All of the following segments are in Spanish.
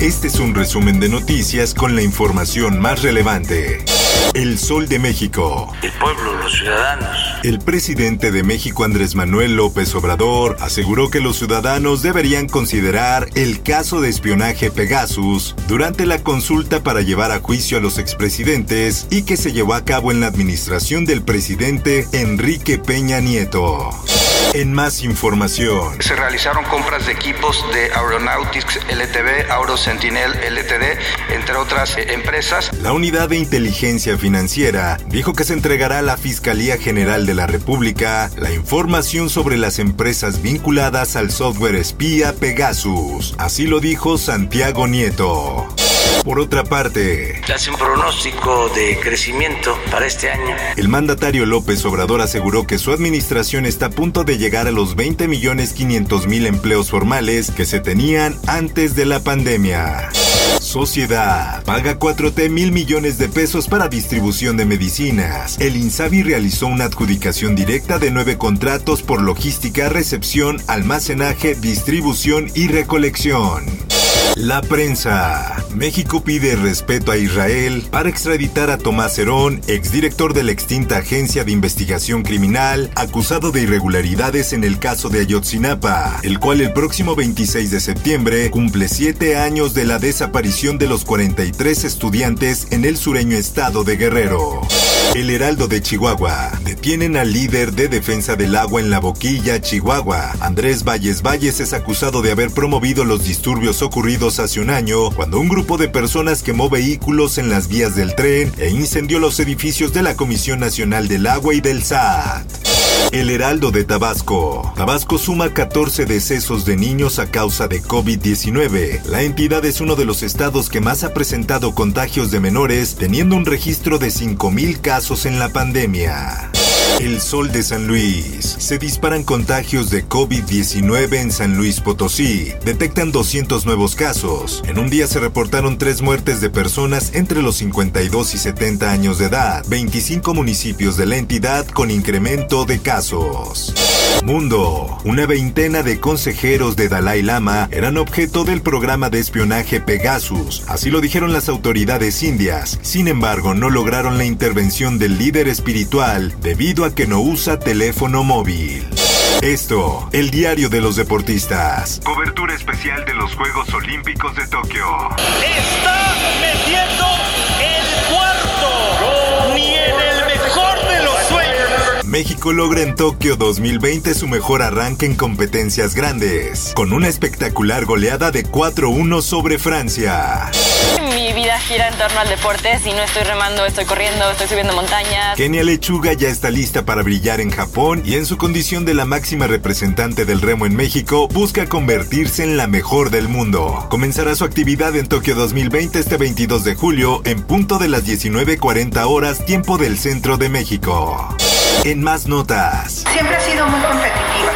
Este es un resumen de noticias con la información más relevante. El Sol de México. El pueblo, los ciudadanos. El presidente de México, Andrés Manuel López Obrador, aseguró que los ciudadanos deberían considerar el caso de espionaje Pegasus durante la consulta para llevar a juicio a los expresidentes y que se llevó a cabo en la administración del presidente Enrique Peña Nieto. En más información. Se realizaron compras de equipos de Aeronautics LTV, Auro Sentinel LTD, entre otras eh, empresas. La unidad de inteligencia financiera dijo que se entregará a la Fiscalía General de la República la información sobre las empresas vinculadas al software espía Pegasus. Así lo dijo Santiago Nieto. Por otra parte, hace un pronóstico de crecimiento para este año. El mandatario López Obrador aseguró que su administración está a punto de llegar a los 20 millones 500 mil empleos formales que se tenían antes de la pandemia. Sociedad paga 4T mil millones de pesos para distribución de medicinas. El Insabi realizó una adjudicación directa de nueve contratos por logística, recepción, almacenaje, distribución y recolección. La prensa. México pide respeto a Israel para extraditar a Tomás Herón, exdirector de la extinta Agencia de Investigación Criminal, acusado de irregularidades en el caso de Ayotzinapa, el cual el próximo 26 de septiembre cumple siete años de la desaparición de los 43 estudiantes en el sureño estado de Guerrero. El Heraldo de Chihuahua. Detienen al líder de defensa del agua en la boquilla, Chihuahua. Andrés Valles Valles es acusado de haber promovido los disturbios ocurridos hace un año cuando un grupo de personas quemó vehículos en las vías del tren e incendió los edificios de la Comisión Nacional del Agua y del SAT. El Heraldo de Tabasco. Tabasco suma 14 decesos de niños a causa de COVID-19. La entidad es uno de los estados que más ha presentado contagios de menores, teniendo un registro de 5.000 casos en la pandemia. El Sol de San Luis. Se disparan contagios de COVID-19 en San Luis Potosí. Detectan 200 nuevos casos. En un día se reportaron tres muertes de personas entre los 52 y 70 años de edad. 25 municipios de la entidad con incremento de casos. Mundo. Una veintena de consejeros de Dalai Lama eran objeto del programa de espionaje Pegasus. Así lo dijeron las autoridades indias. Sin embargo, no lograron la intervención del líder espiritual debido a que no usa teléfono móvil. Esto, el diario de los deportistas. Cobertura especial de los Juegos Olímpicos de Tokio. Está metiendo el cuarto. México logra en Tokio 2020 su mejor arranque en competencias grandes, con una espectacular goleada de 4-1 sobre Francia. Mi vida gira en torno al deporte. Si no estoy remando, estoy corriendo, estoy subiendo montañas. Kenia Lechuga ya está lista para brillar en Japón y en su condición de la máxima representante del remo en México, busca convertirse en la mejor del mundo. Comenzará su actividad en Tokio 2020 este 22 de julio en punto de las 19.40 horas tiempo del centro de México. En más notas. Siempre ha sido muy competitiva.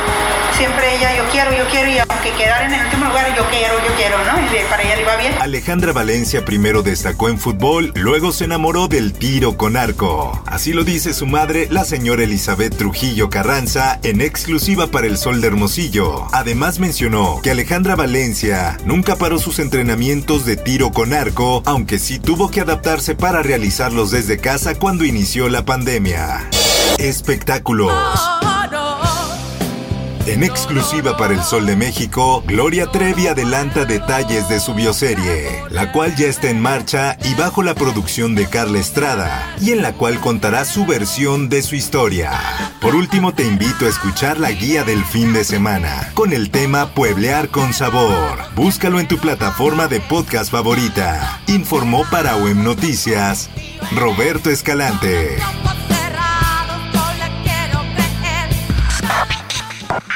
Siempre ella, yo quiero, yo quiero, y aunque quedar en el último lugar, yo quiero, yo quiero, ¿no? Y para allá le va bien. Alejandra Valencia primero destacó en fútbol, luego se enamoró del tiro con arco. Así lo dice su madre, la señora Elizabeth Trujillo Carranza, en exclusiva para el Sol de Hermosillo. Además mencionó que Alejandra Valencia nunca paró sus entrenamientos de tiro con arco, aunque sí tuvo que adaptarse para realizarlos desde casa cuando inició la pandemia. Espectáculos. En exclusiva para el Sol de México, Gloria Trevi adelanta detalles de su bioserie, la cual ya está en marcha y bajo la producción de Carla Estrada, y en la cual contará su versión de su historia. Por último, te invito a escuchar la guía del fin de semana, con el tema Pueblear con Sabor. Búscalo en tu plataforma de podcast favorita. Informó para OEM Noticias, Roberto Escalante.